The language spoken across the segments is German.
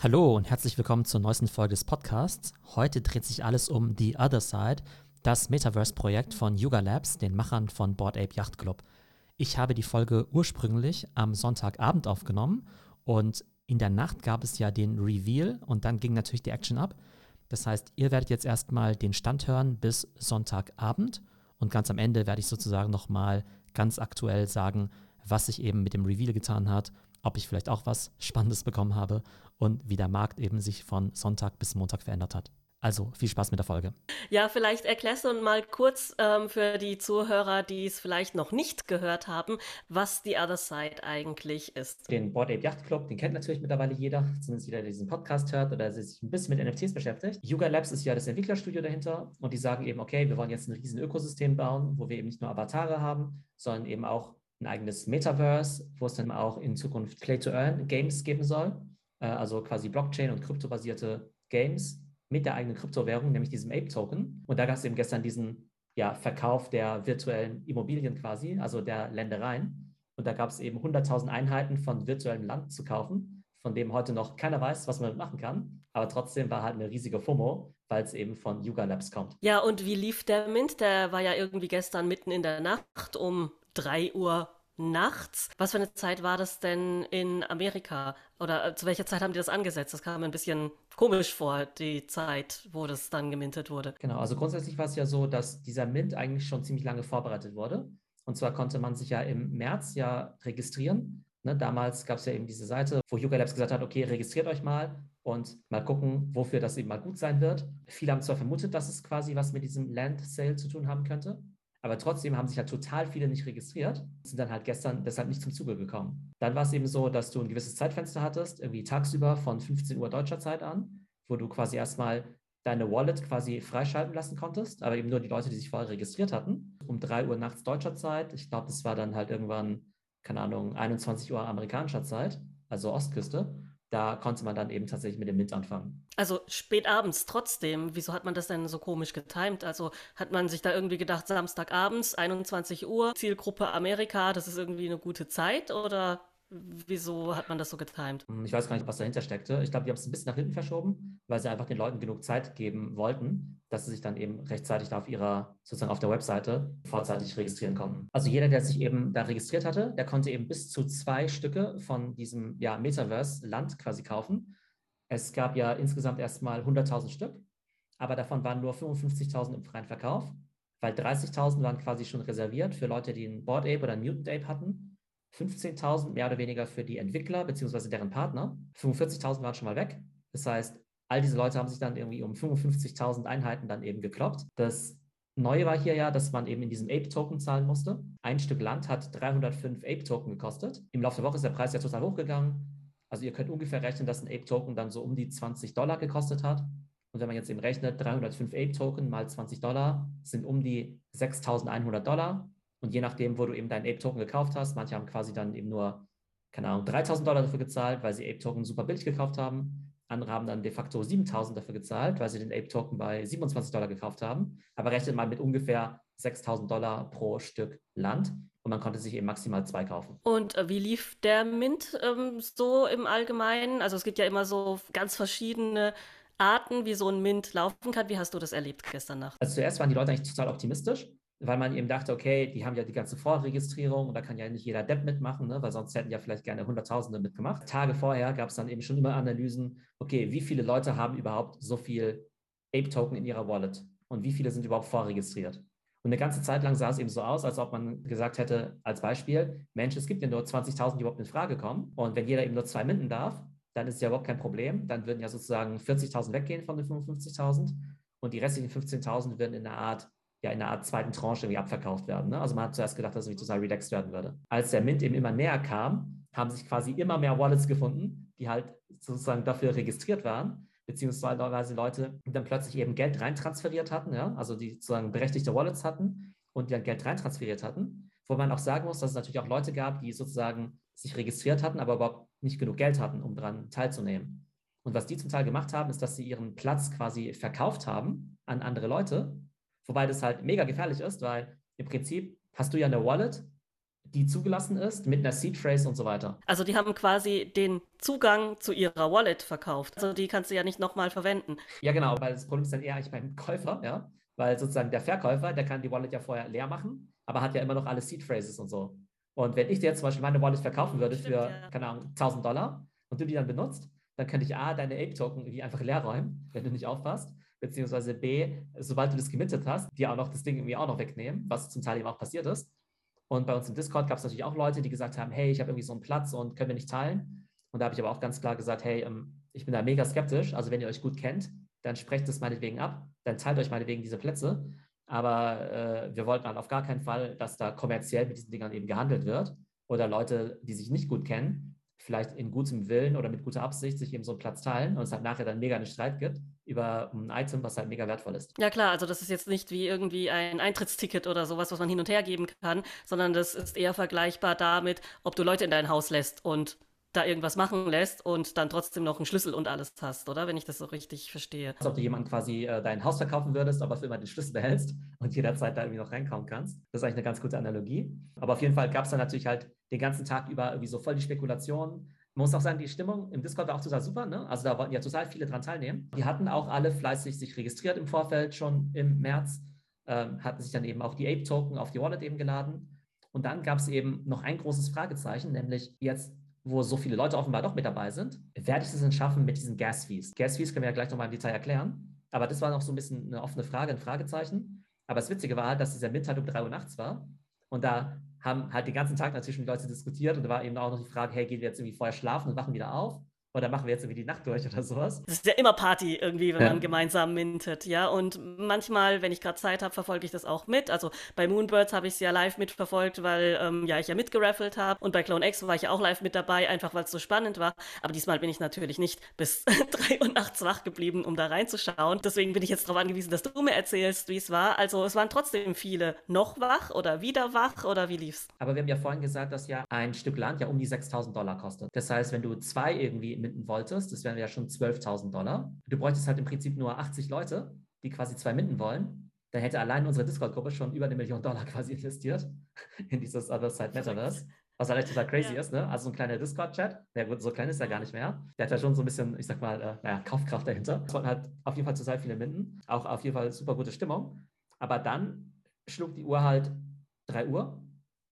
Hallo und herzlich willkommen zur neuesten Folge des Podcasts. Heute dreht sich alles um The Other Side, das Metaverse-Projekt von Yuga Labs, den Machern von Board Ape Yacht Club. Ich habe die Folge ursprünglich am Sonntagabend aufgenommen und in der Nacht gab es ja den Reveal und dann ging natürlich die Action ab. Das heißt, ihr werdet jetzt erstmal den Stand hören bis Sonntagabend und ganz am Ende werde ich sozusagen nochmal ganz aktuell sagen, was sich eben mit dem Reveal getan hat ob ich vielleicht auch was Spannendes bekommen habe und wie der Markt eben sich von Sonntag bis Montag verändert hat. Also viel Spaß mit der Folge. Ja, vielleicht erklärst du mal kurz ähm, für die Zuhörer, die es vielleicht noch nicht gehört haben, was die Other Side eigentlich ist. Den Board Ape Yacht Club, den kennt natürlich mittlerweile jeder, zumindest jeder, der diesen Podcast hört oder sich ein bisschen mit NFTs beschäftigt. Yuga Labs ist ja das Entwicklerstudio dahinter und die sagen eben, okay, wir wollen jetzt ein riesen Ökosystem bauen, wo wir eben nicht nur Avatare haben, sondern eben auch ein eigenes Metaverse, wo es dann auch in Zukunft Play-to-Earn-Games geben soll, also quasi Blockchain- und kryptobasierte Games mit der eigenen Kryptowährung, nämlich diesem Ape-Token. Und da gab es eben gestern diesen ja, Verkauf der virtuellen Immobilien quasi, also der Ländereien. Und da gab es eben 100.000 Einheiten von virtuellem Land zu kaufen, von dem heute noch keiner weiß, was man damit machen kann. Aber trotzdem war halt eine riesige FOMO, weil es eben von Yuga Labs kommt. Ja, und wie lief der Mint? Der war ja irgendwie gestern mitten in der Nacht um 3 Uhr nachts. Was für eine Zeit war das denn in Amerika? Oder äh, zu welcher Zeit haben die das angesetzt? Das kam mir ein bisschen komisch vor, die Zeit, wo das dann gemintet wurde. Genau, also grundsätzlich war es ja so, dass dieser Mint eigentlich schon ziemlich lange vorbereitet wurde. Und zwar konnte man sich ja im März ja registrieren. Ne, damals gab es ja eben diese Seite, wo Yuga Labs gesagt hat, okay, registriert euch mal und mal gucken, wofür das eben mal gut sein wird. Viele haben zwar vermutet, dass es quasi was mit diesem Land Sale zu tun haben könnte, aber trotzdem haben sich ja total viele nicht registriert, sind dann halt gestern deshalb nicht zum Zuge gekommen. Dann war es eben so, dass du ein gewisses Zeitfenster hattest, irgendwie tagsüber von 15 Uhr deutscher Zeit an, wo du quasi erstmal deine Wallet quasi freischalten lassen konntest, aber eben nur die Leute, die sich vorher registriert hatten. Um 3 Uhr nachts deutscher Zeit, ich glaube, das war dann halt irgendwann, keine Ahnung, 21 Uhr amerikanischer Zeit, also Ostküste da konnte man dann eben tatsächlich mit dem Mint anfangen. Also spät abends trotzdem. Wieso hat man das denn so komisch getimt? Also hat man sich da irgendwie gedacht, Samstagabends, 21 Uhr, Zielgruppe Amerika, das ist irgendwie eine gute Zeit oder Wieso hat man das so getimt? Hm, ich weiß gar nicht, was dahinter steckte. Ich glaube, die haben es ein bisschen nach hinten verschoben, weil sie einfach den Leuten genug Zeit geben wollten, dass sie sich dann eben rechtzeitig da auf ihrer, sozusagen auf der Webseite vorzeitig registrieren konnten. Also jeder, der sich eben da registriert hatte, der konnte eben bis zu zwei Stücke von diesem ja, Metaverse-Land quasi kaufen. Es gab ja insgesamt erstmal 100.000 Stück, aber davon waren nur 55.000 im freien Verkauf, weil 30.000 waren quasi schon reserviert für Leute, die einen Board Ape oder einen Mutant Ape hatten 15.000 mehr oder weniger für die Entwickler bzw. deren Partner. 45.000 waren schon mal weg. Das heißt, all diese Leute haben sich dann irgendwie um 55.000 Einheiten dann eben gekloppt. Das Neue war hier ja, dass man eben in diesem Ape-Token zahlen musste. Ein Stück Land hat 305 Ape-Token gekostet. Im Laufe der Woche ist der Preis ja total hochgegangen. Also ihr könnt ungefähr rechnen, dass ein Ape-Token dann so um die 20 Dollar gekostet hat. Und wenn man jetzt eben rechnet, 305 Ape-Token mal 20 Dollar sind um die 6.100 Dollar. Und je nachdem, wo du eben deinen Ape-Token gekauft hast, manche haben quasi dann eben nur, keine Ahnung, 3000 Dollar dafür gezahlt, weil sie Ape-Token super billig gekauft haben. Andere haben dann de facto 7000 dafür gezahlt, weil sie den Ape-Token bei 27 Dollar gekauft haben. Aber rechnet mal mit ungefähr 6000 Dollar pro Stück Land und man konnte sich eben maximal zwei kaufen. Und äh, wie lief der Mint ähm, so im Allgemeinen? Also es gibt ja immer so ganz verschiedene Arten, wie so ein Mint laufen kann. Wie hast du das erlebt gestern Nacht? Also zuerst waren die Leute eigentlich total optimistisch weil man eben dachte, okay, die haben ja die ganze Vorregistrierung und da kann ja nicht jeder Depp mitmachen, ne? weil sonst hätten ja vielleicht gerne Hunderttausende mitgemacht. Tage vorher gab es dann eben schon immer Analysen, okay, wie viele Leute haben überhaupt so viel Ape-Token in ihrer Wallet und wie viele sind überhaupt vorregistriert? Und eine ganze Zeit lang sah es eben so aus, als ob man gesagt hätte, als Beispiel, Mensch, es gibt ja nur 20.000, die überhaupt in Frage kommen. Und wenn jeder eben nur zwei minden darf, dann ist ja überhaupt kein Problem. Dann würden ja sozusagen 40.000 weggehen von den 55.000 und die restlichen 15.000 würden in einer Art ja in einer Art zweiten Tranche irgendwie abverkauft werden. Ne? Also man hat zuerst gedacht, dass es irgendwie total relaxed werden würde. Als der Mint eben immer näher kam, haben sich quasi immer mehr Wallets gefunden, die halt sozusagen dafür registriert waren, beziehungsweise Leute dann plötzlich eben Geld reintransferiert hatten, ja? also die sozusagen berechtigte Wallets hatten und die dann Geld reintransferiert hatten. Wo man auch sagen muss, dass es natürlich auch Leute gab, die sozusagen sich registriert hatten, aber überhaupt nicht genug Geld hatten, um daran teilzunehmen. Und was die zum Teil gemacht haben, ist, dass sie ihren Platz quasi verkauft haben an andere Leute Wobei das halt mega gefährlich ist, weil im Prinzip hast du ja eine Wallet, die zugelassen ist, mit einer Seed Phrase und so weiter. Also die haben quasi den Zugang zu ihrer Wallet verkauft. Also die kannst du ja nicht nochmal verwenden. Ja, genau, weil das Problem ist dann eher eigentlich beim Käufer, ja. Weil sozusagen der Verkäufer, der kann die Wallet ja vorher leer machen, aber hat ja immer noch alle Seed Phrases und so. Und wenn ich dir jetzt zum Beispiel meine Wallet verkaufen würde Stimmt, für, ja. keine Ahnung, 1000 Dollar und du die dann benutzt, dann könnte ich A, deine Ape-Token irgendwie einfach leer räumen, wenn du nicht aufpasst beziehungsweise B, sobald du das gemintet hast, dir auch noch das Ding irgendwie auch noch wegnehmen, was zum Teil eben auch passiert ist. Und bei uns im Discord gab es natürlich auch Leute, die gesagt haben, hey, ich habe irgendwie so einen Platz und können wir nicht teilen. Und da habe ich aber auch ganz klar gesagt, hey, ähm, ich bin da mega skeptisch. Also wenn ihr euch gut kennt, dann sprecht es meinetwegen ab, dann teilt euch meinetwegen diese Plätze. Aber äh, wir wollten halt auf gar keinen Fall, dass da kommerziell mit diesen Dingern eben gehandelt wird oder Leute, die sich nicht gut kennen, vielleicht in gutem Willen oder mit guter Absicht sich eben so einen Platz teilen und es halt nachher dann mega einen Streit gibt über ein Item, was halt mega wertvoll ist. Ja klar, also das ist jetzt nicht wie irgendwie ein Eintrittsticket oder sowas, was man hin und her geben kann, sondern das ist eher vergleichbar damit, ob du Leute in dein Haus lässt und da irgendwas machen lässt und dann trotzdem noch einen Schlüssel und alles hast, oder? Wenn ich das so richtig verstehe. Als ob du jemandem quasi äh, dein Haus verkaufen würdest, aber für immer den Schlüssel behältst und jederzeit da irgendwie noch reinkommen kannst. Das ist eigentlich eine ganz gute Analogie. Aber auf jeden Fall gab es dann natürlich halt den ganzen Tag über irgendwie so voll die Spekulationen man muss auch sagen, die Stimmung im Discord war auch total super. Ne? Also da wollten ja total viele dran teilnehmen. Die hatten auch alle fleißig sich registriert im Vorfeld schon im März, ähm, hatten sich dann eben auch die Ape-Token auf die Wallet eben geladen. Und dann gab es eben noch ein großes Fragezeichen, nämlich jetzt, wo so viele Leute offenbar doch mit dabei sind, werde ich es denn schaffen mit diesen Gas-Fees? Gas-Fees können wir ja gleich nochmal im Detail erklären. Aber das war noch so ein bisschen eine offene Frage, ein Fragezeichen. Aber das Witzige war halt, dass dieser Mint halt um 3 Uhr nachts war. Und da haben halt den ganzen Tag natürlich mit Leuten diskutiert und da war eben auch noch die Frage, hey, gehen wir jetzt irgendwie vorher schlafen und wachen wieder auf? Oder machen wir jetzt irgendwie die Nacht durch oder sowas? Das ist ja immer Party irgendwie, wenn ja. man gemeinsam mintet, ja. Und manchmal, wenn ich gerade Zeit habe, verfolge ich das auch mit. Also bei Moonbirds habe ich es ja live mitverfolgt, weil ähm, ja ich ja mitgeraffelt habe. Und bei Clone X war ich ja auch live mit dabei, einfach weil es so spannend war. Aber diesmal bin ich natürlich nicht bis drei Uhr nachts wach geblieben, um da reinzuschauen. Deswegen bin ich jetzt darauf angewiesen, dass du mir erzählst, wie es war. Also es waren trotzdem viele noch wach oder wieder wach oder wie lief's? Aber wir haben ja vorhin gesagt, dass ja ein Stück Land ja um die 6000 Dollar kostet. Das heißt, wenn du zwei irgendwie minden wolltest, das wären ja schon 12.000 Dollar. Du bräuchtest halt im Prinzip nur 80 Leute, die quasi zwei minden wollen. Dann hätte allein unsere Discord-Gruppe schon über eine Million Dollar quasi investiert in dieses Other Side Metaverse. Was halt total crazy ja. ist, ne? Also so ein kleiner Discord-Chat, der gut, so klein ist er gar nicht mehr. Der hat ja schon so ein bisschen, ich sag mal, äh, naja, Kaufkraft dahinter. Es wollten halt auf jeden Fall total viele Minden. Auch auf jeden Fall super gute Stimmung. Aber dann schlug die Uhr halt 3 Uhr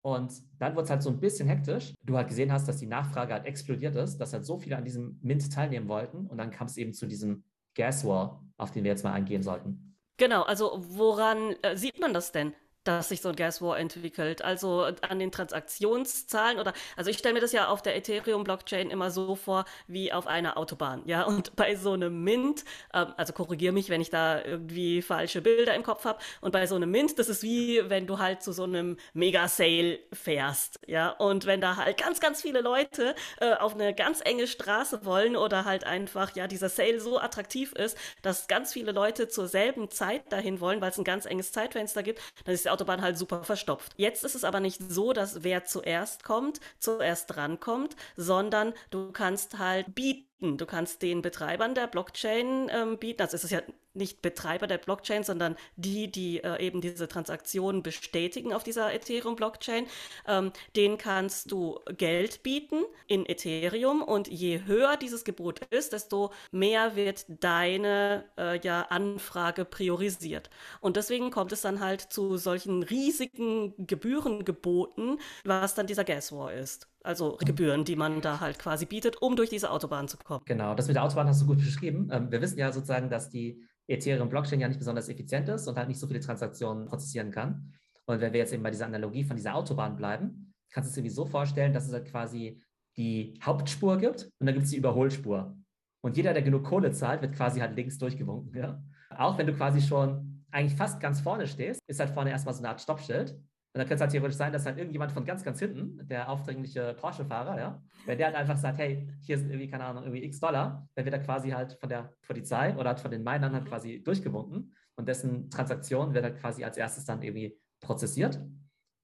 und dann wurde es halt so ein bisschen hektisch. Du halt gesehen hast, dass die Nachfrage halt explodiert ist, dass halt so viele an diesem Mint teilnehmen wollten. Und dann kam es eben zu diesem Gas War, auf den wir jetzt mal eingehen sollten. Genau, also woran äh, sieht man das denn? Dass sich so ein Gas War entwickelt. Also an den Transaktionszahlen oder, also ich stelle mir das ja auf der Ethereum-Blockchain immer so vor wie auf einer Autobahn, ja. Und bei so einem Mint, äh, also korrigiere mich, wenn ich da irgendwie falsche Bilder im Kopf habe. Und bei so einem Mint, das ist wie wenn du halt zu so einem Mega-Sale fährst, ja. Und wenn da halt ganz, ganz viele Leute äh, auf eine ganz enge Straße wollen oder halt einfach, ja, dieser Sale so attraktiv ist, dass ganz viele Leute zur selben Zeit dahin wollen, weil es ein ganz enges Zeitfenster gibt, dann ist Autobahn halt super verstopft. Jetzt ist es aber nicht so, dass wer zuerst kommt, zuerst drankommt, sondern du kannst halt bieten Du kannst den Betreibern der Blockchain ähm, bieten, also es ist ja nicht Betreiber der Blockchain, sondern die, die äh, eben diese Transaktionen bestätigen auf dieser Ethereum-Blockchain, ähm, denen kannst du Geld bieten in Ethereum und je höher dieses Gebot ist, desto mehr wird deine äh, ja, Anfrage priorisiert. Und deswegen kommt es dann halt zu solchen riesigen Gebührengeboten, was dann dieser Gas War ist. Also Gebühren, die man da halt quasi bietet, um durch diese Autobahn zu kommen. Genau, das mit der Autobahn hast du gut beschrieben. Ähm, wir wissen ja sozusagen, dass die Ethereum-Blockchain ja nicht besonders effizient ist und halt nicht so viele Transaktionen prozessieren kann. Und wenn wir jetzt eben bei dieser Analogie von dieser Autobahn bleiben, kannst du es irgendwie so vorstellen, dass es halt quasi die Hauptspur gibt und dann gibt es die Überholspur. Und jeder, der genug Kohle zahlt, wird quasi halt links durchgewunken. Ja? Auch wenn du quasi schon eigentlich fast ganz vorne stehst, ist halt vorne erstmal so eine Art Stoppschild. Und dann könnte es halt theoretisch sein, dass halt irgendjemand von ganz, ganz hinten, der aufdringliche Porsche-Fahrer, ja, wenn der halt einfach sagt, hey, hier sind irgendwie, keine Ahnung, irgendwie x Dollar, dann wird er quasi halt von der Polizei oder halt von den Minern halt quasi durchgewunken und dessen Transaktion wird halt quasi als erstes dann irgendwie prozessiert.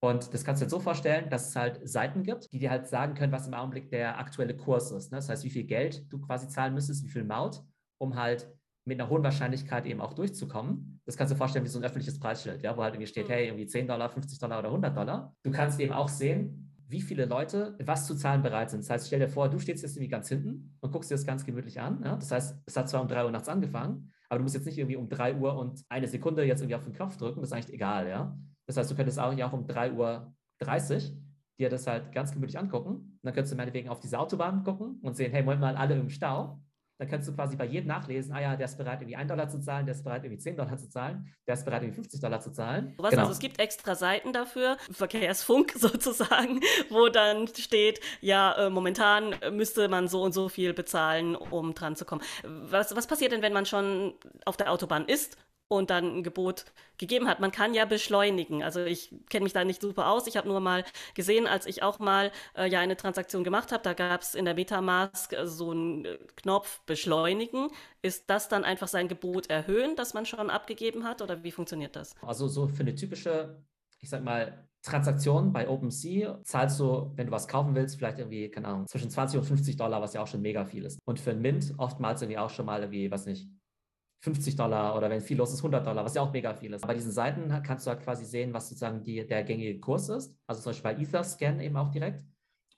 Und das kannst du dir so vorstellen, dass es halt Seiten gibt, die dir halt sagen können, was im Augenblick der aktuelle Kurs ist. Ne? Das heißt, wie viel Geld du quasi zahlen müsstest, wie viel Maut, um halt mit einer hohen Wahrscheinlichkeit eben auch durchzukommen. Das kannst du dir vorstellen wie so ein öffentliches Preisschild, ja, wo halt irgendwie steht, mhm. hey, irgendwie 10 Dollar, 50 Dollar oder 100 Dollar. Du kannst eben auch sehen, wie viele Leute was zu zahlen bereit sind. Das heißt, stell dir vor, du stehst jetzt irgendwie ganz hinten und guckst dir das ganz gemütlich an. Ja? Das heißt, es hat zwar um 3 Uhr nachts angefangen, aber du musst jetzt nicht irgendwie um 3 Uhr und eine Sekunde jetzt irgendwie auf den Knopf drücken, das ist eigentlich egal, ja. Das heißt, du könntest auch, ja auch um 3 Uhr 30 dir das halt ganz gemütlich angucken. Und dann könntest du meinetwegen auf diese Autobahn gucken und sehen, hey, Moment mal, alle im Stau. Dann kannst du quasi bei jedem nachlesen, ah ja, der ist bereit, irgendwie 1 Dollar zu zahlen, der ist bereit, irgendwie 10 Dollar zu zahlen, der ist bereit, irgendwie 50 Dollar zu zahlen. Was, genau. Also es gibt extra Seiten dafür, Verkehrsfunk sozusagen, wo dann steht, ja, äh, momentan müsste man so und so viel bezahlen, um dran zu kommen. Was, was passiert denn, wenn man schon auf der Autobahn ist und dann ein Gebot gegeben hat. Man kann ja beschleunigen. Also ich kenne mich da nicht super aus. Ich habe nur mal gesehen, als ich auch mal äh, ja eine Transaktion gemacht habe, da gab es in der Metamask äh, so einen äh, Knopf beschleunigen. Ist das dann einfach sein Gebot erhöhen, das man schon abgegeben hat oder wie funktioniert das? Also so für eine typische, ich sag mal, Transaktion bei OpenSea zahlst du, wenn du was kaufen willst, vielleicht irgendwie, keine Ahnung, zwischen 20 und 50 Dollar, was ja auch schon mega viel ist. Und für ein Mint oftmals irgendwie auch schon mal irgendwie, was nicht, 50 Dollar oder wenn viel los ist, 100 Dollar, was ja auch mega viel ist. Bei diesen Seiten kannst du halt quasi sehen, was sozusagen die, der gängige Kurs ist. Also zum Beispiel bei Etherscan eben auch direkt.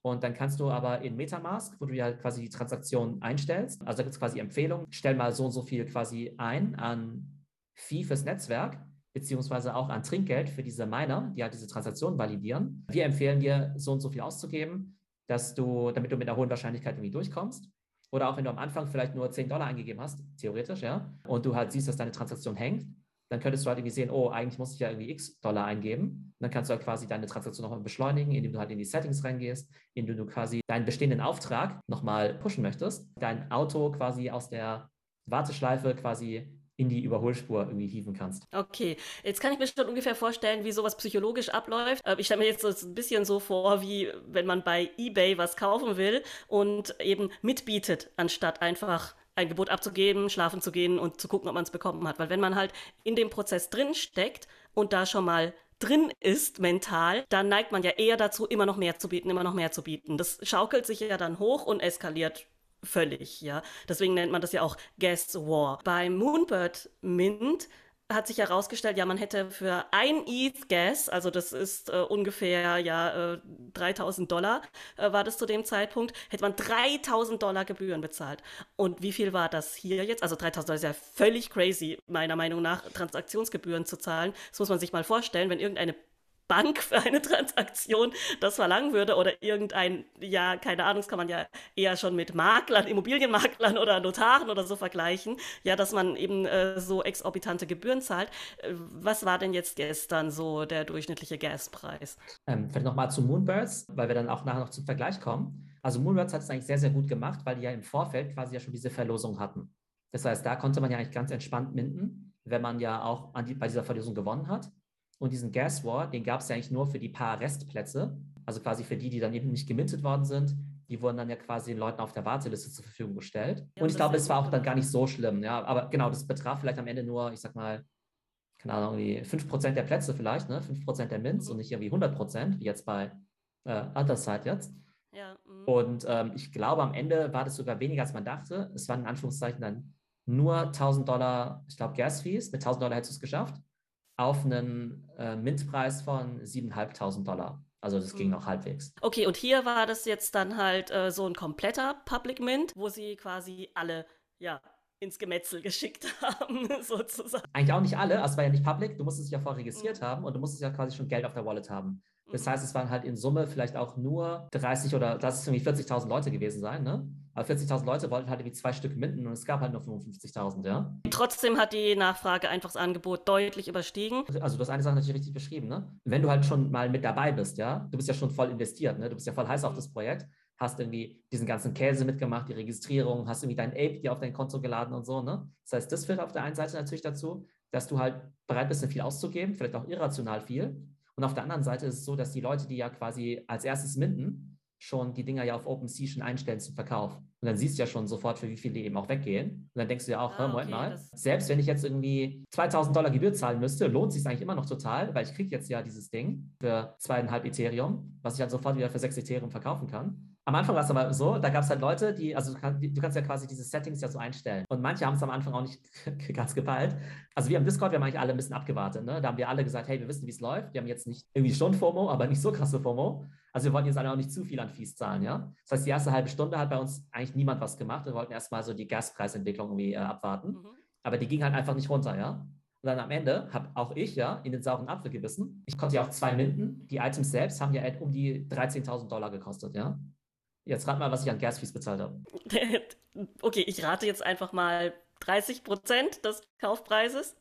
Und dann kannst du aber in Metamask, wo du ja quasi die Transaktion einstellst, also da gibt es quasi Empfehlungen, stell mal so und so viel quasi ein an Fee fürs Netzwerk, beziehungsweise auch an Trinkgeld für diese Miner, die halt diese Transaktion validieren. Wir empfehlen dir, so und so viel auszugeben, dass du, damit du mit einer hohen Wahrscheinlichkeit irgendwie durchkommst. Oder auch wenn du am Anfang vielleicht nur 10 Dollar eingegeben hast, theoretisch, ja, und du halt siehst, dass deine Transaktion hängt, dann könntest du halt irgendwie sehen, oh, eigentlich muss ich ja irgendwie x Dollar eingeben. Und dann kannst du halt quasi deine Transaktion nochmal beschleunigen, indem du halt in die Settings reingehst, indem du quasi deinen bestehenden Auftrag nochmal pushen möchtest, dein Auto quasi aus der Warteschleife quasi in die Überholspur irgendwie hieven kannst. Okay, jetzt kann ich mir schon ungefähr vorstellen, wie sowas psychologisch abläuft. Äh, ich stelle mir jetzt so ein bisschen so vor, wie wenn man bei eBay was kaufen will und eben mitbietet, anstatt einfach ein Gebot abzugeben, schlafen zu gehen und zu gucken, ob man es bekommen hat. Weil wenn man halt in dem Prozess drin steckt und da schon mal drin ist mental, dann neigt man ja eher dazu, immer noch mehr zu bieten, immer noch mehr zu bieten. Das schaukelt sich ja dann hoch und eskaliert völlig, ja. Deswegen nennt man das ja auch Guest War. Bei Moonbird Mint hat sich herausgestellt, ja, man hätte für ein ETH Gas, also das ist äh, ungefähr ja äh, 3000 Dollar, äh, war das zu dem Zeitpunkt, hätte man 3000 Dollar Gebühren bezahlt. Und wie viel war das hier jetzt? Also 3000 Dollar ist ja völlig crazy, meiner Meinung nach, Transaktionsgebühren zu zahlen. Das muss man sich mal vorstellen, wenn irgendeine Bank für eine Transaktion das verlangen würde oder irgendein, ja, keine Ahnung, das kann man ja eher schon mit Maklern, Immobilienmaklern oder Notaren oder so vergleichen, ja, dass man eben äh, so exorbitante Gebühren zahlt. Äh, was war denn jetzt gestern so der durchschnittliche Gaspreis? Ähm, vielleicht nochmal zu Moonbirds, weil wir dann auch nachher noch zum Vergleich kommen. Also Moonbirds hat es eigentlich sehr, sehr gut gemacht, weil die ja im Vorfeld quasi ja schon diese Verlosung hatten. Das heißt, da konnte man ja eigentlich ganz entspannt minden, wenn man ja auch die, bei dieser Verlosung gewonnen hat. Und diesen Gas War, den gab es ja eigentlich nur für die paar Restplätze, also quasi für die, die dann eben nicht gemintet worden sind. Die wurden dann ja quasi den Leuten auf der Warteliste zur Verfügung gestellt. Ja, und ich glaube, es war auch dann gar nicht so schlimm. Ja, aber genau, das betraf vielleicht am Ende nur, ich sag mal, keine Ahnung, irgendwie 5% der Plätze vielleicht, ne? 5% der Mints mhm. und nicht irgendwie 100%, wie jetzt bei äh, Otherside jetzt. Ja, mhm. und ähm, ich glaube, am Ende war das sogar weniger, als man dachte. Es waren in Anführungszeichen dann nur 1000 Dollar, ich glaube, Gas-Fees. Mit 1000 Dollar hättest du es geschafft auf einen äh, Mintpreis von 7.500 Dollar. Also das ging mhm. noch halbwegs. Okay, und hier war das jetzt dann halt äh, so ein kompletter Public Mint, wo sie quasi alle, ja, ins Gemetzel geschickt haben, sozusagen. Eigentlich auch nicht alle, also es war ja nicht public, du musstest dich ja vorher registriert mhm. haben und du musstest ja quasi schon Geld auf der Wallet haben. Das heißt, es waren halt in Summe vielleicht auch nur 30 oder das ist irgendwie 40.000 Leute gewesen sein, ne? Aber 40.000 Leute wollten halt irgendwie zwei Stück minden und es gab halt nur 55.000, ja. Trotzdem hat die Nachfrage einfach das Angebot deutlich überstiegen. Also, du hast eine Sache natürlich richtig beschrieben, ne? Wenn du halt schon mal mit dabei bist, ja, du bist ja schon voll investiert, ne? Du bist ja voll heiß auf das Projekt, hast irgendwie diesen ganzen Käse mitgemacht, die Registrierung, hast irgendwie dein Ape dir auf dein Konto geladen und so, ne? Das heißt, das führt auf der einen Seite natürlich dazu, dass du halt bereit bist, viel auszugeben, vielleicht auch irrational viel. Und auf der anderen Seite ist es so, dass die Leute, die ja quasi als erstes minden, schon die Dinger ja auf OpenSea schon einstellen zum Verkauf. Und dann siehst du ja schon sofort, für wie viel die eben auch weggehen. Und dann denkst du ja auch, ah, Moment okay, mal, selbst wenn ich jetzt irgendwie 2000 Dollar Gebühr zahlen müsste, lohnt sich eigentlich immer noch total, weil ich kriege jetzt ja dieses Ding für zweieinhalb Ethereum, was ich halt sofort wieder für sechs Ethereum verkaufen kann. Am Anfang war es aber so, da gab es halt Leute, die, also du, kann, du, kannst ja quasi diese Settings ja so einstellen. Und manche haben es am Anfang auch nicht ganz gepeilt. Also wir im Discord, wir haben eigentlich alle ein bisschen abgewartet. Ne? Da haben wir alle gesagt, hey, wir wissen, wie es läuft. Wir haben jetzt nicht irgendwie schon FOMO, aber nicht so krasse FOMO. Also wir wollten jetzt alle auch nicht zu viel an Fees zahlen, ja. Das heißt, die erste halbe Stunde hat bei uns eigentlich niemand was gemacht. Wir wollten erstmal so die Gaspreisentwicklung irgendwie äh, abwarten. Mhm. Aber die ging halt einfach nicht runter, ja. Und dann am Ende habe auch ich ja in den sauren Apfel gebissen. Ich konnte ja auch zwei Minden. Die Items selbst haben ja um die 13.000 Dollar gekostet, ja. Jetzt rat mal, was ich an Gasfees bezahlt habe. okay, ich rate jetzt einfach mal 30 Prozent des Kaufpreises.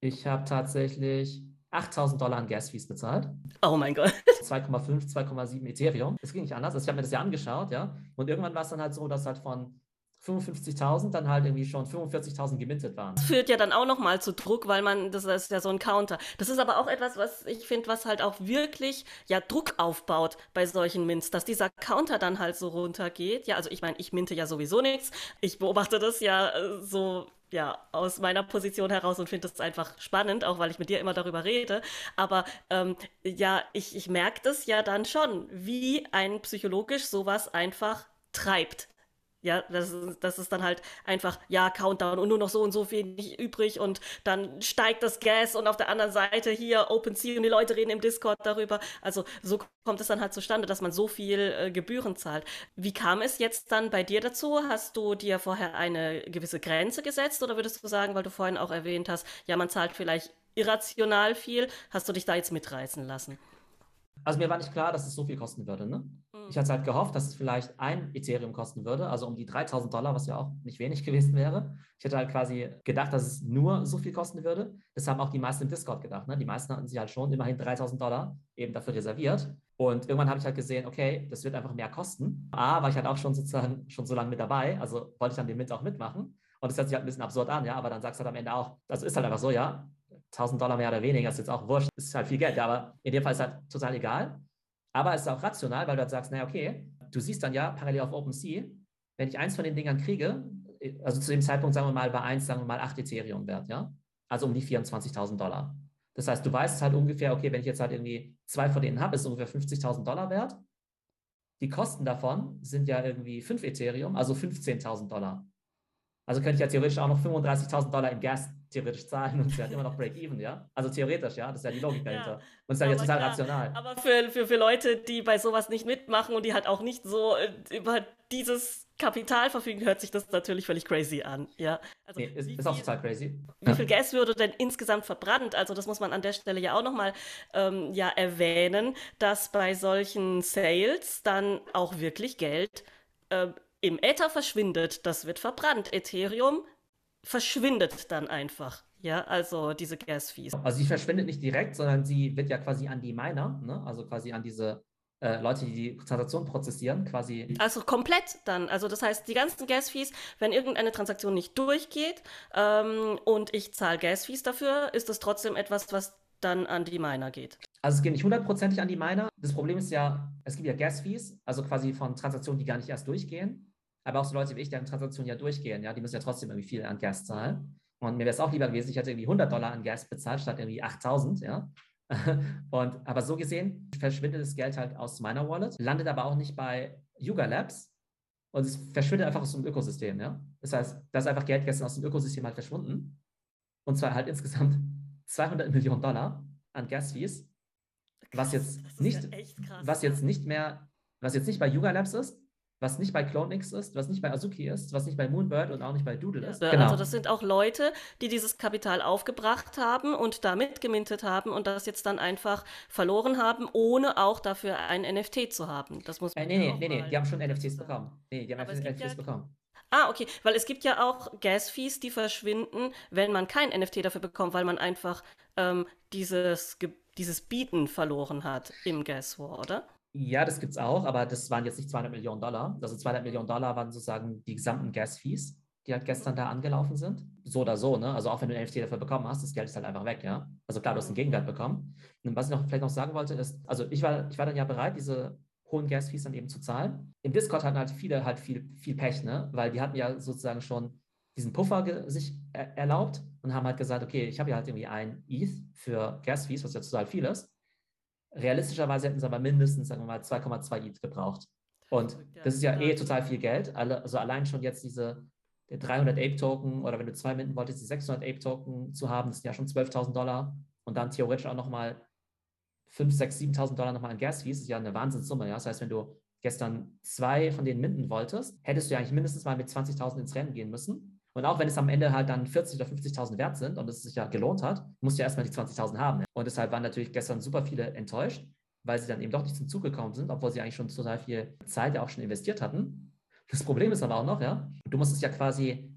Ich habe tatsächlich 8000 Dollar an Gasfees bezahlt. Oh mein Gott. 2,5, 2,7 Ethereum. Es ging nicht anders. Also ich habe mir das ja angeschaut, ja. Und irgendwann war es dann halt so, dass halt von 55.000 dann halt irgendwie schon 45.000 gemintet waren. Das führt ja dann auch nochmal zu Druck, weil man, das ist ja so ein Counter. Das ist aber auch etwas, was ich finde, was halt auch wirklich ja Druck aufbaut bei solchen Mints, dass dieser Counter dann halt so runtergeht. Ja, also ich meine, ich minte ja sowieso nichts. Ich beobachte das ja äh, so ja, aus meiner Position heraus und finde das einfach spannend, auch weil ich mit dir immer darüber rede. Aber ähm, ja, ich, ich merke das ja dann schon, wie ein psychologisch sowas einfach treibt. Ja, das ist, das ist dann halt einfach, ja, Countdown und nur noch so und so viel nicht übrig und dann steigt das Gas und auf der anderen Seite hier OpenSea und die Leute reden im Discord darüber. Also so kommt es dann halt zustande, dass man so viel äh, Gebühren zahlt. Wie kam es jetzt dann bei dir dazu? Hast du dir vorher eine gewisse Grenze gesetzt oder würdest du sagen, weil du vorhin auch erwähnt hast, ja, man zahlt vielleicht irrational viel, hast du dich da jetzt mitreißen lassen? Also mir war nicht klar, dass es so viel kosten würde. Ne? Mhm. Ich hatte halt gehofft, dass es vielleicht ein Ethereum kosten würde, also um die 3000 Dollar, was ja auch nicht wenig gewesen wäre. Ich hätte halt quasi gedacht, dass es nur so viel kosten würde. Das haben auch die meisten im Discord gedacht. Ne? Die meisten hatten sich halt schon immerhin 3000 Dollar eben dafür reserviert. Und irgendwann habe ich halt gesehen, okay, das wird einfach mehr kosten. A, war ich halt auch schon sozusagen schon so lange mit dabei, also wollte ich dann den Mint auch mitmachen. Und das hört sich halt ein bisschen absurd an, ja, aber dann sagst du halt am Ende auch, das ist halt einfach so, ja, 1000 Dollar mehr oder weniger ist jetzt auch wurscht, ist halt viel Geld, ja, aber in dem Fall ist halt total egal. Aber es ist auch rational, weil du halt sagst, naja, okay, du siehst dann ja parallel auf OpenSea, wenn ich eins von den Dingern kriege, also zu dem Zeitpunkt sagen wir mal bei 1, sagen wir mal 8 Ethereum wert, ja, also um die 24.000 Dollar. Das heißt, du weißt halt ungefähr, okay, wenn ich jetzt halt irgendwie zwei von denen habe, ist es ungefähr 50.000 Dollar wert. Die Kosten davon sind ja irgendwie 5 Ethereum, also 15.000 Dollar. Also könnte ich ja theoretisch auch noch 35.000 Dollar in Gas theoretisch zahlen und sie hat immer noch Break-Even, ja? Also theoretisch, ja, das ist ja die Logik dahinter. Ja, und das ist ja total klar, rational. Aber für, für, für Leute, die bei sowas nicht mitmachen und die halt auch nicht so äh, über dieses Kapital verfügen, hört sich das natürlich völlig crazy an, ja? Also, nee, ist, ist auch total crazy. Wie viel Gas würde denn insgesamt verbrannt? Also das muss man an der Stelle ja auch nochmal ähm, ja, erwähnen, dass bei solchen Sales dann auch wirklich Geld äh, im Äther verschwindet, das wird verbrannt. Ethereum verschwindet dann einfach. Ja, also diese Gas-Fees. Also sie verschwindet nicht direkt, sondern sie wird ja quasi an die Miner, ne? also quasi an diese äh, Leute, die die Transaktion prozessieren, quasi. Also komplett dann. Also das heißt, die ganzen Gas-Fees, wenn irgendeine Transaktion nicht durchgeht ähm, und ich zahle Gas-Fees dafür, ist das trotzdem etwas, was dann an die Miner geht. Also es geht nicht hundertprozentig an die Miner. Das Problem ist ja, es gibt ja Gas-Fees, also quasi von Transaktionen, die gar nicht erst durchgehen aber auch so Leute wie ich, deren Transaktionen ja durchgehen, ja, die müssen ja trotzdem irgendwie viel an Gas zahlen. Und mir wäre es auch lieber gewesen, ich hätte irgendwie 100 Dollar an Gas bezahlt, statt irgendwie 8000, ja. Und, aber so gesehen verschwindet das Geld halt aus meiner Wallet, landet aber auch nicht bei Yuga Labs und es verschwindet einfach aus dem Ökosystem, ja. Das heißt, da ist einfach Geld gestern aus dem Ökosystem halt verschwunden. Und zwar halt insgesamt 200 Millionen Dollar an Gas-Fees, was jetzt nicht, krass, was jetzt nicht mehr, was jetzt nicht bei Yuga Labs ist, was nicht bei CloneX ist, was nicht bei Azuki ist, was nicht bei Moonbird und auch nicht bei Doodle ist. Ja, genau. Also das sind auch Leute, die dieses Kapital aufgebracht haben und da mitgemintet haben und das jetzt dann einfach verloren haben, ohne auch dafür ein NFT zu haben. Das muss man äh, nee, nee, nee, nee, die haben schon NFTs bekommen. Nee, die haben einfach NFTs ja, bekommen. Ah, okay, weil es gibt ja auch Gas-Fees, die verschwinden, wenn man kein NFT dafür bekommt, weil man einfach ähm, dieses, dieses Bieten verloren hat im Gas War, oder? Ja, das gibt es auch, aber das waren jetzt nicht 200 Millionen Dollar. Also 200 Millionen Dollar waren sozusagen die gesamten Gas-Fees, die halt gestern da angelaufen sind. So oder so, ne? Also auch wenn du ein NFT dafür bekommen hast, das Geld ist halt einfach weg, ja. Also klar, du hast einen Gegenwert bekommen. Und was ich noch vielleicht noch sagen wollte, ist, also ich war, ich war dann ja bereit, diese hohen Gas-Fees dann eben zu zahlen. Im Discord hatten halt viele halt viel, viel Pech, ne? Weil die hatten ja sozusagen schon diesen Puffer sich er erlaubt und haben halt gesagt, okay, ich habe ja halt irgendwie ein ETH für Gas-Fees, was ja total viel ist. Realistischerweise hätten sie aber mindestens, sagen wir mal, 2,2 ETH gebraucht. Und das ist ja eh total viel Geld. Also allein schon jetzt diese 300 Ape-Token oder wenn du zwei Minden wolltest, die 600 Ape-Token zu haben, das sind ja schon 12.000 Dollar und dann theoretisch auch nochmal 5, 6, 7.000 Dollar nochmal an Gas-Fees, ist ja eine Wahnsinnssumme. Ja? Das heißt, wenn du gestern zwei von denen minden wolltest, hättest du ja eigentlich mindestens mal mit 20.000 ins Rennen gehen müssen. Und auch wenn es am Ende halt dann 40.000 oder 50.000 wert sind und es sich ja gelohnt hat, musst du ja erstmal die 20.000 haben. Und deshalb waren natürlich gestern super viele enttäuscht, weil sie dann eben doch nicht zum Zug gekommen sind, obwohl sie eigentlich schon total viel Zeit ja auch schon investiert hatten. Das Problem ist aber auch noch, ja, du musst es ja quasi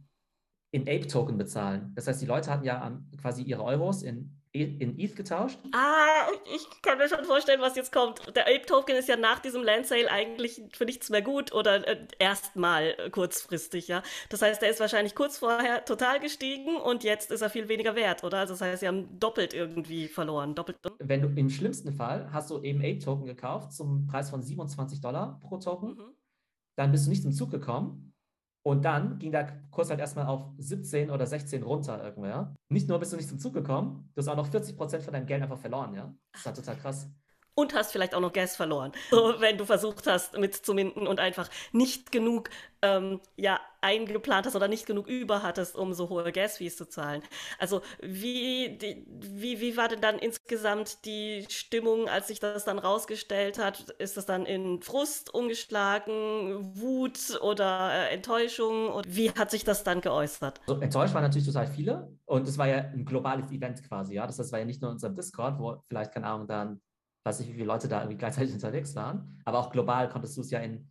in Ape-Token bezahlen. Das heißt, die Leute hatten ja quasi ihre Euros in in ETH getauscht. Ah, ich kann mir schon vorstellen, was jetzt kommt. Der Ape-Token ist ja nach diesem Land Sale eigentlich für nichts mehr gut oder äh, erstmal äh, kurzfristig, ja. Das heißt, der ist wahrscheinlich kurz vorher total gestiegen und jetzt ist er viel weniger wert, oder? Also das heißt, sie haben doppelt irgendwie verloren. Doppelt. Wenn du im schlimmsten Fall hast du eben Ape-Token gekauft zum Preis von 27 Dollar pro Token, mhm. dann bist du nicht zum Zug gekommen und dann ging der Kurs halt erstmal auf 17 oder 16 runter irgendwer. Nicht nur bist du nicht zum Zug gekommen, du hast auch noch 40 Prozent von deinem Geld einfach verloren, ja. Das ist halt total krass und hast vielleicht auch noch Gas verloren. So, wenn du versucht hast, mitzuminden und einfach nicht genug ähm, ja, eingeplant hast oder nicht genug über hattest, um so hohe Gas-Fees zu zahlen. Also wie, die, wie, wie war denn dann insgesamt die Stimmung, als sich das dann rausgestellt hat? Ist das dann in Frust umgeschlagen, Wut oder äh, Enttäuschung? Und wie hat sich das dann geäußert? Also, enttäuscht waren natürlich total viele und es war ja ein globales Event quasi, ja. Das, das war ja nicht nur in unserem Discord, wo vielleicht, keine Ahnung, dann weiß nicht, wie viele Leute da irgendwie gleichzeitig unterwegs waren, aber auch global konntest du es ja in,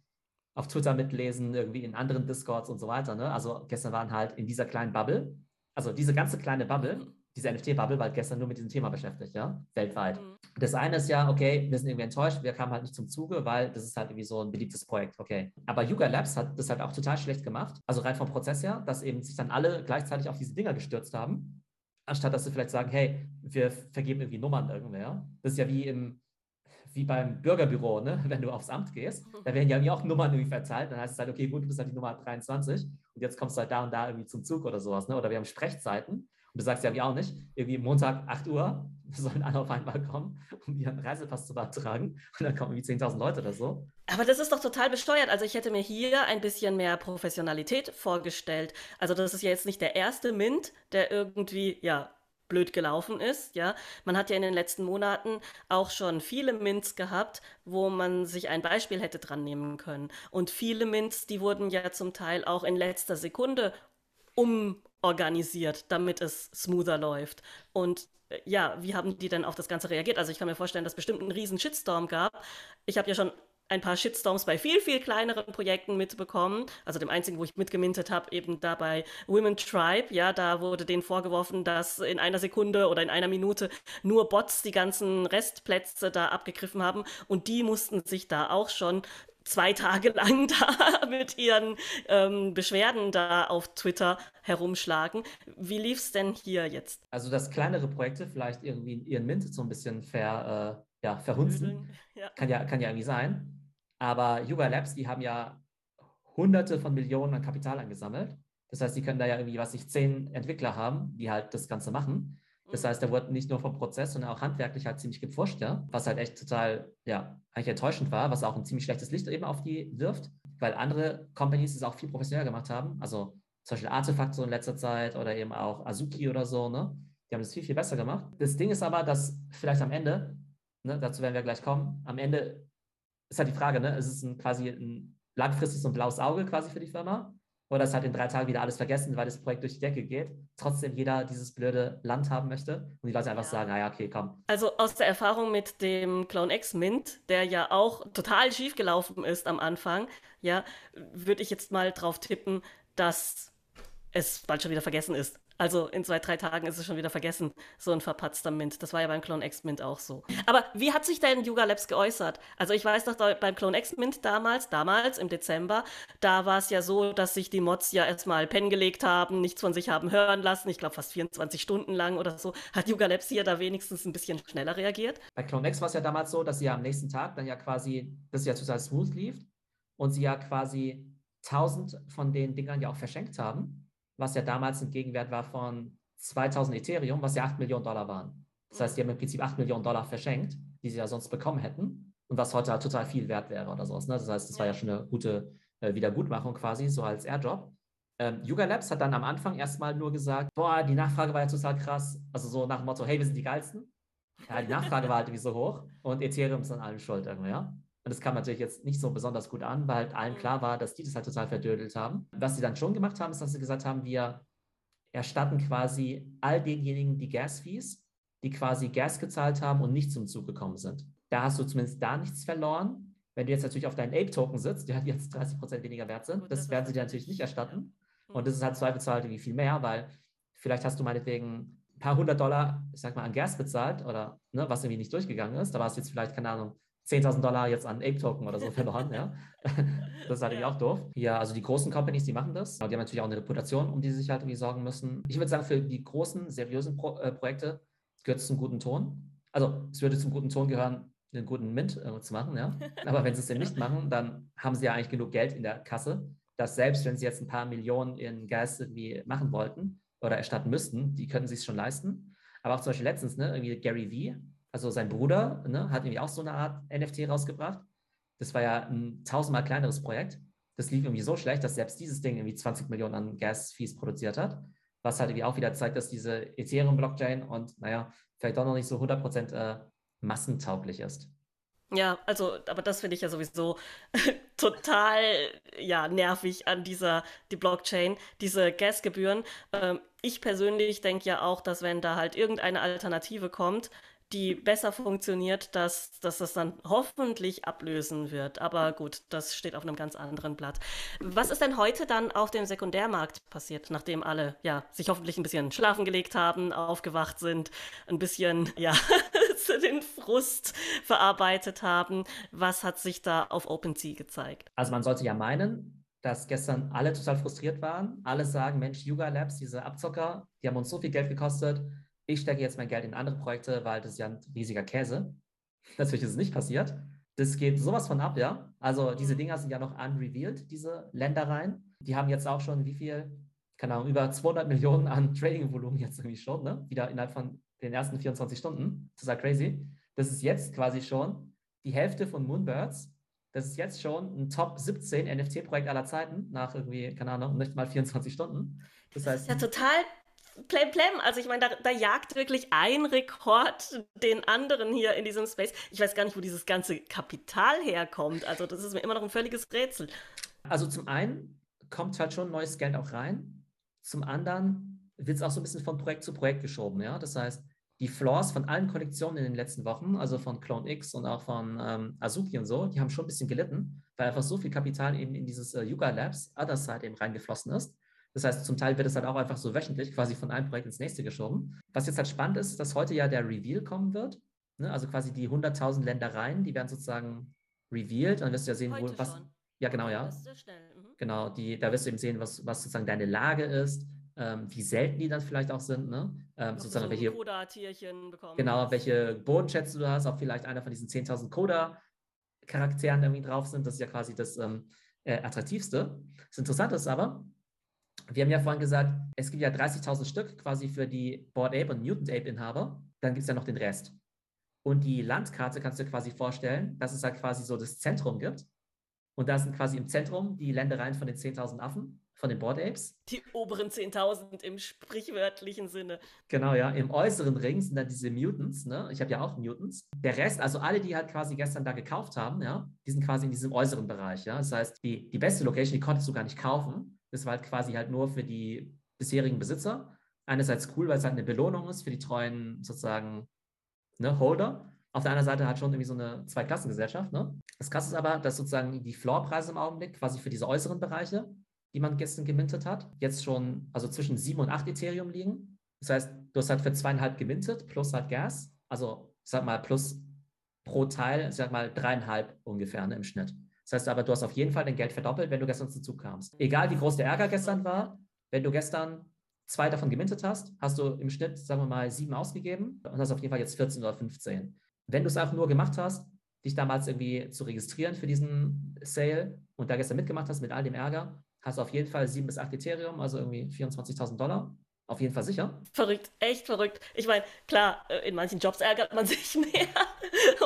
auf Twitter mitlesen, irgendwie in anderen Discords und so weiter. Ne? Also gestern waren halt in dieser kleinen Bubble, also diese ganze kleine Bubble, diese NFT-Bubble, war gestern nur mit diesem Thema beschäftigt, ja, weltweit. Mhm. Das eine ist ja, okay, wir sind irgendwie enttäuscht, wir kamen halt nicht zum Zuge, weil das ist halt irgendwie so ein beliebtes Projekt, okay. Aber Yuga Labs hat das halt auch total schlecht gemacht, also rein vom Prozess her, dass eben sich dann alle gleichzeitig auf diese Dinger gestürzt haben anstatt dass sie vielleicht sagen, hey, wir vergeben irgendwie Nummern irgendwer. Das ist ja wie im, wie beim Bürgerbüro, ne? wenn du aufs Amt gehst, da werden ja auch Nummern irgendwie verteilt. Dann heißt es halt, okay, gut, du bist halt die Nummer 23 und jetzt kommst du halt da und da irgendwie zum Zug oder sowas. Ne? Oder wir haben Sprechzeiten und du sagst ja auch nicht, irgendwie Montag 8 Uhr sollen alle auf einmal kommen, um ihren Reisepass zu beantragen und dann kommen irgendwie 10.000 Leute oder so. Aber das ist doch total besteuert. Also ich hätte mir hier ein bisschen mehr Professionalität vorgestellt. Also das ist ja jetzt nicht der erste Mint, der irgendwie, ja, blöd gelaufen ist, ja. Man hat ja in den letzten Monaten auch schon viele Mints gehabt, wo man sich ein Beispiel hätte dran nehmen können. Und viele Mints, die wurden ja zum Teil auch in letzter Sekunde umorganisiert, damit es smoother läuft. Und äh, ja, wie haben die denn auf das Ganze reagiert? Also ich kann mir vorstellen, dass es bestimmt einen riesen Shitstorm gab. Ich habe ja schon ein paar Shitstorms bei viel, viel kleineren Projekten mitbekommen. Also dem einzigen, wo ich mitgemintet habe, eben da bei Women Tribe. Ja, da wurde denen vorgeworfen, dass in einer Sekunde oder in einer Minute nur Bots die ganzen Restplätze da abgegriffen haben. Und die mussten sich da auch schon zwei Tage lang da mit ihren ähm, Beschwerden da auf Twitter herumschlagen. Wie lief es denn hier jetzt? Also, dass kleinere Projekte vielleicht irgendwie ihren Mint so ein bisschen ver, äh, ja, verhunzen, ja. Kann, ja, kann ja irgendwie sein. Aber Yuga Labs, die haben ja hunderte von Millionen an Kapital angesammelt. Das heißt, die können da ja irgendwie, was ich, zehn Entwickler haben, die halt das Ganze machen. Das mhm. heißt, da wurde nicht nur vom Prozess, sondern auch handwerklich halt ziemlich gepfuscht, ja. Was halt echt total, ja, eigentlich enttäuschend war, was auch ein ziemlich schlechtes Licht eben auf die wirft, weil andere Companies es auch viel professioneller gemacht haben. Also zum Beispiel Artefakt so in letzter Zeit oder eben auch Azuki oder so, ne? Die haben das viel, viel besser gemacht. Das Ding ist aber, dass vielleicht am Ende, ne, dazu werden wir gleich kommen, am Ende ist halt die Frage, ne? Ist es ein, quasi ein langfristiges und blaues Auge quasi für die Firma? Oder ist halt in drei Tagen wieder alles vergessen, weil das Projekt durch die Decke geht, trotzdem jeder dieses blöde Land haben möchte und die Leute einfach ja. sagen, naja, okay, komm. Also aus der Erfahrung mit dem Clone X Mint, der ja auch total schief gelaufen ist am Anfang, ja, würde ich jetzt mal drauf tippen, dass es bald schon wieder vergessen ist. Also in zwei, drei Tagen ist es schon wieder vergessen, so ein verpatzter Mint. Das war ja beim Clone X Mint auch so. Aber wie hat sich denn Yuga Labs geäußert? Also ich weiß doch beim Clone X Mint damals, damals im Dezember, da war es ja so, dass sich die Mods ja erstmal pennen gelegt haben, nichts von sich haben hören lassen. Ich glaube fast 24 Stunden lang oder so. Hat Yuga Labs hier da wenigstens ein bisschen schneller reagiert? Bei Clone X war es ja damals so, dass sie ja am nächsten Tag dann ja quasi, das ja total smooth lief und sie ja quasi 1000 von den Dingern ja auch verschenkt haben was ja damals ein Gegenwert war von 2000 Ethereum, was ja 8 Millionen Dollar waren. Das heißt, die haben im Prinzip 8 Millionen Dollar verschenkt, die sie ja sonst bekommen hätten. und was heute halt total viel wert wäre oder sowas. Ne? Das heißt, das war ja schon eine gute äh, Wiedergutmachung quasi, so als Airdrop. Ähm, Yuga Labs hat dann am Anfang erstmal nur gesagt, boah, die Nachfrage war ja total krass. Also so nach dem Motto, hey, wir sind die geilsten. Ja, die Nachfrage war halt irgendwie so hoch und Ethereum ist an allem schuld irgendwie, ja. Und das kam natürlich jetzt nicht so besonders gut an, weil halt allen klar war, dass die das halt total verdödelt haben. Was sie dann schon gemacht haben, ist, dass sie gesagt haben, wir erstatten quasi all denjenigen die Gas-Fees, die quasi Gas gezahlt haben und nicht zum Zug gekommen sind. Da hast du zumindest da nichts verloren. Wenn du jetzt natürlich auf deinen Ape-Token sitzt, die halt jetzt 30 Prozent weniger wert sind, das, werden sie dir natürlich nicht erstatten. Und das ist halt zweifelsfrei wie viel mehr, weil vielleicht hast du meinetwegen ein paar hundert Dollar, ich sag mal, an Gas bezahlt oder ne, was irgendwie nicht durchgegangen ist. Da war es jetzt vielleicht, keine Ahnung, 10.000 Dollar jetzt an Ape-Token oder so verloren, ja. Das ist halt ja. auch doof. Ja, also die großen Companies, die machen das. Aber die haben natürlich auch eine Reputation, um die sie sich halt irgendwie sorgen müssen. Ich würde sagen, für die großen, seriösen Pro äh, Projekte gehört es zum guten Ton. Also es würde zum guten Ton gehören, einen guten Mint äh, zu machen, ja. Aber wenn sie es denn nicht machen, dann haben sie ja eigentlich genug Geld in der Kasse, dass selbst wenn sie jetzt ein paar Millionen in Gas irgendwie machen wollten oder erstatten müssten, die können sie es schon leisten. Aber auch zum Beispiel letztens, ne, irgendwie Gary Vee, also sein Bruder, ne, hat irgendwie auch so eine Art NFT rausgebracht. Das war ja ein tausendmal kleineres Projekt. Das lief irgendwie so schlecht, dass selbst dieses Ding irgendwie 20 Millionen an Gas-Fees produziert hat. Was halt irgendwie auch wieder zeigt, dass diese Ethereum-Blockchain und, naja, vielleicht doch noch nicht so 100% äh, massentauglich ist. Ja, also, aber das finde ich ja sowieso total, ja, nervig an dieser, die Blockchain, diese Gasgebühren. Ähm, ich persönlich denke ja auch, dass wenn da halt irgendeine Alternative kommt, die besser funktioniert, dass, dass das dann hoffentlich ablösen wird. Aber gut, das steht auf einem ganz anderen Blatt. Was ist denn heute dann auf dem Sekundärmarkt passiert, nachdem alle ja sich hoffentlich ein bisschen schlafen gelegt haben, aufgewacht sind, ein bisschen ja den Frust verarbeitet haben? Was hat sich da auf OpenSea gezeigt? Also man sollte ja meinen, dass gestern alle total frustriert waren. Alle sagen, Mensch, Yuga Labs, diese Abzocker, die haben uns so viel Geld gekostet ich stecke jetzt mein Geld in andere Projekte, weil das ist ja ein riesiger Käse. Natürlich ist es nicht passiert. Das geht sowas von ab, ja. Also diese. Dinger sind ja noch unrevealed, diese Ländereien. Die haben jetzt auch schon wie viel, keine Ahnung, über 200 Millionen an Trading-Volumen jetzt irgendwie schon, ne? Wieder innerhalb von den ersten 24 Stunden. Das ist ja crazy. Das ist jetzt quasi schon die Hälfte von Moonbirds. Das ist jetzt schon ein Top 17 NFT-Projekt aller Zeiten nach irgendwie, keine Ahnung, nicht mal 24 Stunden. Das, heißt, das ist ja total Plem Plem. Also ich meine, da, da, jagt wirklich ein Rekord den anderen hier in diesem Space. Ich weiß gar nicht, wo dieses ganze Kapital herkommt. Also das ist mir immer noch ein völliges Rätsel. Also zum einen kommt halt schon neues Geld auch rein. Zum anderen wird es auch so ein bisschen von Projekt zu Projekt geschoben. Ja? Das heißt, die Floors von allen Kollektionen in den letzten Wochen, also von Clone X und auch von ähm, Azuki und so, die haben schon ein bisschen gelitten, weil einfach so viel Kapital eben in dieses äh, Yuga Labs, Other Side eben reingeflossen ist das heißt, zum Teil wird es halt auch einfach so wöchentlich quasi von einem Projekt ins nächste geschoben. Was jetzt halt spannend ist, dass heute ja der Reveal kommen wird. Ne? Also quasi die 100.000 Ländereien, die werden sozusagen revealed. Dann wirst du ja sehen, wo, was. Schon. Ja, genau, ja. Mhm. Genau, die, da wirst du eben sehen, was, was sozusagen deine Lage ist, ähm, wie selten die dann vielleicht auch sind, ne? Ähm, sozusagen so welche Coda-Tierchen bekommen. Genau, welche Bodenschätze du hast, ob vielleicht einer von diesen 10.000 Coda-Charakteren irgendwie drauf sind. Das ist ja quasi das ähm, äh, Attraktivste. Das Interessante ist aber, wir haben ja vorhin gesagt, es gibt ja 30.000 Stück quasi für die Board Ape und Mutant Ape Inhaber. Dann gibt es ja noch den Rest. Und die Landkarte kannst du dir quasi vorstellen, dass es halt quasi so das Zentrum gibt. Und da sind quasi im Zentrum die Ländereien von den 10.000 Affen, von den Board Apes. Die oberen 10.000 im sprichwörtlichen Sinne. Genau, ja. Im äußeren Ring sind dann diese Mutants, ne? Ich habe ja auch Mutants. Der Rest, also alle, die halt quasi gestern da gekauft haben, ja, die sind quasi in diesem äußeren Bereich, ja. Das heißt, die, die beste Location, die konntest du gar nicht kaufen, das war halt quasi halt nur für die bisherigen Besitzer. Einerseits cool, weil es halt eine Belohnung ist für die treuen sozusagen ne, Holder. Auf der anderen Seite halt schon irgendwie so eine Zweiklassengesellschaft. Ne? Das Krasse ist aber, dass sozusagen die Floorpreise im Augenblick quasi für diese äußeren Bereiche, die man gestern gemintet hat, jetzt schon also zwischen 7 und 8 Ethereum liegen. Das heißt, du hast halt für zweieinhalb gemintet plus halt Gas. Also ich sag mal plus pro Teil, ich sag mal dreieinhalb ungefähr ne, im Schnitt. Das heißt aber, du hast auf jeden Fall dein Geld verdoppelt, wenn du gestern zum Zug kamst. Egal wie groß der Ärger gestern war, wenn du gestern zwei davon gemintet hast, hast du im Schnitt, sagen wir mal, sieben ausgegeben und hast auf jeden Fall jetzt 14 oder 15. Wenn du es einfach nur gemacht hast, dich damals irgendwie zu registrieren für diesen Sale und da gestern mitgemacht hast mit all dem Ärger, hast du auf jeden Fall sieben bis acht Ethereum, also irgendwie 24.000 Dollar auf jeden Fall sicher. Verrückt, echt verrückt. Ich meine, klar, äh, in manchen Jobs ärgert man sich mehr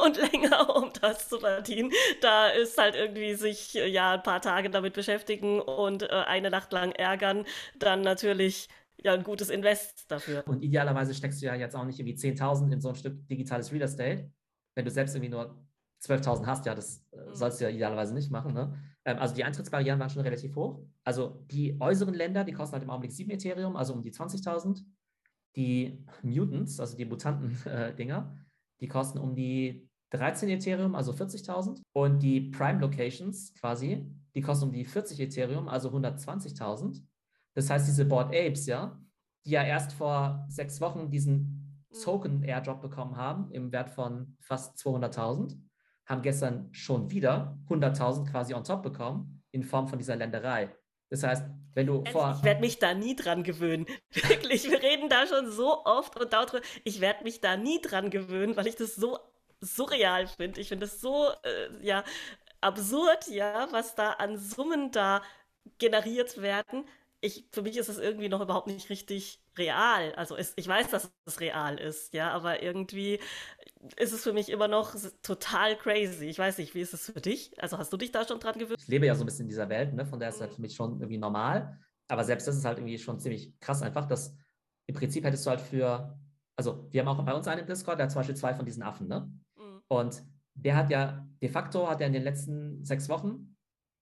und länger, um das zu verdienen. Da ist halt irgendwie sich äh, ja ein paar Tage damit beschäftigen und äh, eine Nacht lang ärgern, dann natürlich ja ein gutes Invest dafür. Und idealerweise steckst du ja jetzt auch nicht irgendwie 10.000 in so ein Stück digitales Real Estate, wenn du selbst irgendwie nur 12.000 hast, ja, das mhm. sollst du ja idealerweise nicht machen. Ne? Ähm, also die Eintrittsbarrieren waren schon relativ hoch. Also die äußeren Länder, die kosten halt im Augenblick 7 Ethereum, also um die 20.000. Die Mutants, also die Mutanten-Dinger, äh, die kosten um die 13 Ethereum, also 40.000. Und die Prime Locations quasi, die kosten um die 40 Ethereum, also 120.000. Das heißt, diese Board Apes, ja, die ja erst vor sechs Wochen diesen mhm. Token Airdrop bekommen haben im Wert von fast 200.000, haben gestern schon wieder 100.000 quasi on top bekommen in Form von dieser Länderei. Das heißt, wenn du vor. Ich werde mich da nie dran gewöhnen. Wirklich, wir reden da schon so oft und darüber. Ich werde mich da nie dran gewöhnen, weil ich das so surreal finde. Ich finde das so, äh, ja, absurd, ja, was da an Summen da generiert werden. Ich, für mich ist es irgendwie noch überhaupt nicht richtig real. Also es, ich weiß, dass es real ist, ja, aber irgendwie ist es für mich immer noch total crazy. Ich weiß nicht, wie ist es für dich? Also hast du dich da schon dran gewöhnt? Ich lebe ja so ein bisschen in dieser Welt, ne? von daher ist es halt für mich schon irgendwie normal. Aber selbst das ist halt irgendwie schon ziemlich krass einfach, dass im Prinzip hättest du halt für, also wir haben auch bei uns einen Discord, der hat zum Beispiel zwei von diesen Affen, ne? Mhm. Und der hat ja, de facto hat er in den letzten sechs Wochen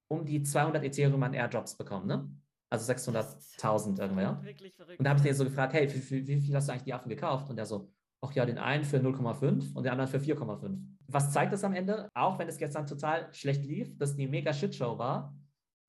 um die 200 Ethereum an Airdrops bekommen, ne? Also 600.000 irgendwer. Wirklich verrückt. Und da habe ich den so gefragt, hey, wie, wie, wie viel hast du eigentlich die Affen gekauft? Und der so, ach ja, den einen für 0,5 und den anderen für 4,5. Was zeigt das am Ende? Auch wenn es gestern total schlecht lief, dass die mega Shitshow war,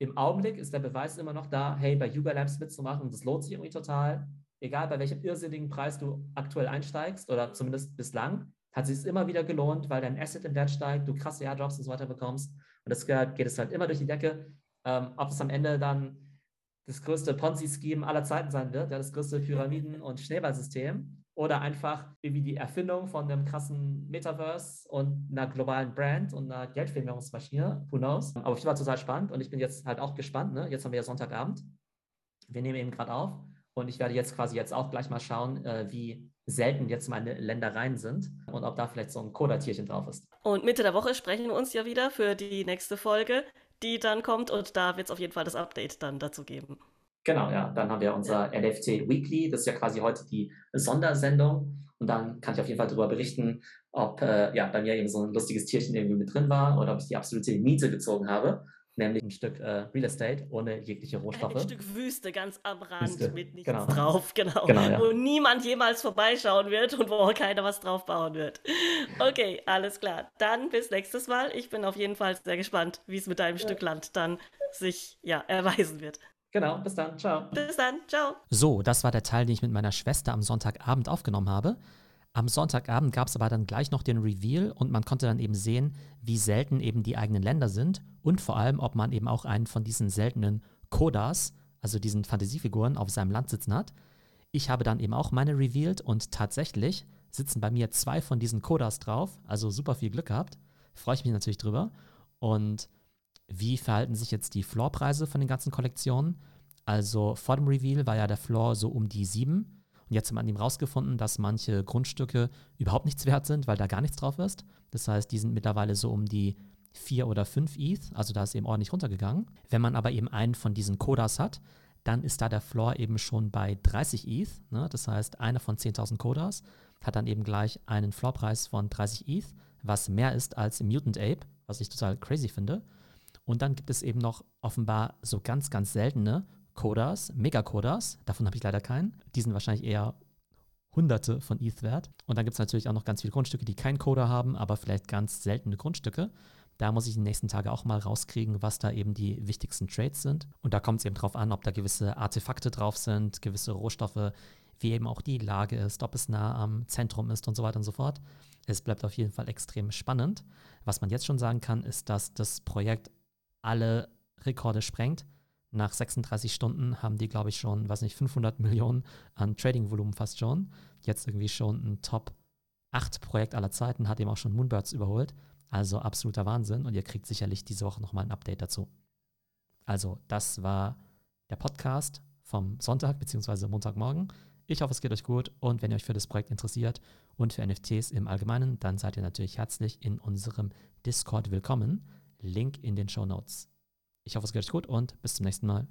im Augenblick ist der Beweis immer noch da, hey, bei Yuga Labs mitzumachen das lohnt sich irgendwie total. Egal bei welchem irrsinnigen Preis du aktuell einsteigst oder zumindest bislang, hat sich es immer wieder gelohnt, weil dein Asset im Wert steigt, du krasse Airdrops und so weiter bekommst. Und das geht es halt immer durch die Decke. Ähm, ob es am Ende dann das größte Ponzi-Scheme aller Zeiten sein wird, ja, das größte Pyramiden- und Schneeballsystem, oder einfach irgendwie die Erfindung von einem krassen Metaverse und einer globalen Brand und einer Geldvermehrungsmaschine, who knows. Aber ich war total spannend und ich bin jetzt halt auch gespannt. Ne? Jetzt haben wir ja Sonntagabend. Wir nehmen eben gerade auf und ich werde jetzt quasi jetzt auch gleich mal schauen, äh, wie selten jetzt meine Ländereien sind und ob da vielleicht so ein Coda-Tierchen drauf ist. Und Mitte der Woche sprechen wir uns ja wieder für die nächste Folge, die dann kommt und da wird es auf jeden Fall das Update dann dazu geben. Genau, ja. Dann haben wir unser NFT Weekly. Das ist ja quasi heute die Sondersendung. Und dann kann ich auf jeden Fall darüber berichten, ob äh, ja, bei mir eben so ein lustiges Tierchen irgendwie mit drin war oder ob ich die absolute Miete gezogen habe. Nämlich ein Stück äh, Real Estate ohne jegliche Rohstoffe. Ein Stück Wüste ganz am Rand Wüste. mit nichts genau. drauf, genau. genau ja. Wo niemand jemals vorbeischauen wird und wo keiner was drauf bauen wird. Okay, alles klar. Dann bis nächstes Mal. Ich bin auf jeden Fall sehr gespannt, wie es mit deinem ja. Stück Land dann sich ja, erweisen wird. Genau, bis dann. Ciao. Bis dann. Ciao. So, das war der Teil, den ich mit meiner Schwester am Sonntagabend aufgenommen habe. Am Sonntagabend gab es aber dann gleich noch den Reveal und man konnte dann eben sehen, wie selten eben die eigenen Länder sind und vor allem, ob man eben auch einen von diesen seltenen Kodas, also diesen Fantasiefiguren, auf seinem Land sitzen hat. Ich habe dann eben auch meine revealed und tatsächlich sitzen bei mir zwei von diesen Kodas drauf, also super viel Glück gehabt. Freue ich mich natürlich drüber. Und wie verhalten sich jetzt die Floorpreise von den ganzen Kollektionen? Also vor dem Reveal war ja der Floor so um die 7. Und jetzt hat man eben rausgefunden, dass manche Grundstücke überhaupt nichts wert sind, weil da gar nichts drauf ist. Das heißt, die sind mittlerweile so um die 4 oder 5 ETH, also da ist eben ordentlich runtergegangen. Wenn man aber eben einen von diesen Kodas hat, dann ist da der Floor eben schon bei 30 ETH. Ne? Das heißt, einer von 10.000 Kodas hat dann eben gleich einen Floorpreis von 30 ETH, was mehr ist als im Mutant Ape, was ich total crazy finde. Und dann gibt es eben noch offenbar so ganz, ganz seltene Codas, Megacodas. Davon habe ich leider keinen. Die sind wahrscheinlich eher Hunderte von ETH wert. Und dann gibt es natürlich auch noch ganz viele Grundstücke, die keinen Coda haben, aber vielleicht ganz seltene Grundstücke. Da muss ich in den nächsten Tagen auch mal rauskriegen, was da eben die wichtigsten Trades sind. Und da kommt es eben drauf an, ob da gewisse Artefakte drauf sind, gewisse Rohstoffe, wie eben auch die Lage ist, ob es nah am Zentrum ist und so weiter und so fort. Es bleibt auf jeden Fall extrem spannend. Was man jetzt schon sagen kann, ist, dass das Projekt alle Rekorde sprengt. Nach 36 Stunden haben die, glaube ich, schon, weiß nicht, 500 Millionen an Trading-Volumen fast schon. Jetzt irgendwie schon ein Top 8 Projekt aller Zeiten, hat eben auch schon Moonbirds überholt. Also absoluter Wahnsinn und ihr kriegt sicherlich diese Woche nochmal ein Update dazu. Also, das war der Podcast vom Sonntag bzw. Montagmorgen. Ich hoffe, es geht euch gut und wenn ihr euch für das Projekt interessiert und für NFTs im Allgemeinen, dann seid ihr natürlich herzlich in unserem Discord willkommen. Link in den Show Notes. Ich hoffe, es geht euch gut und bis zum nächsten Mal.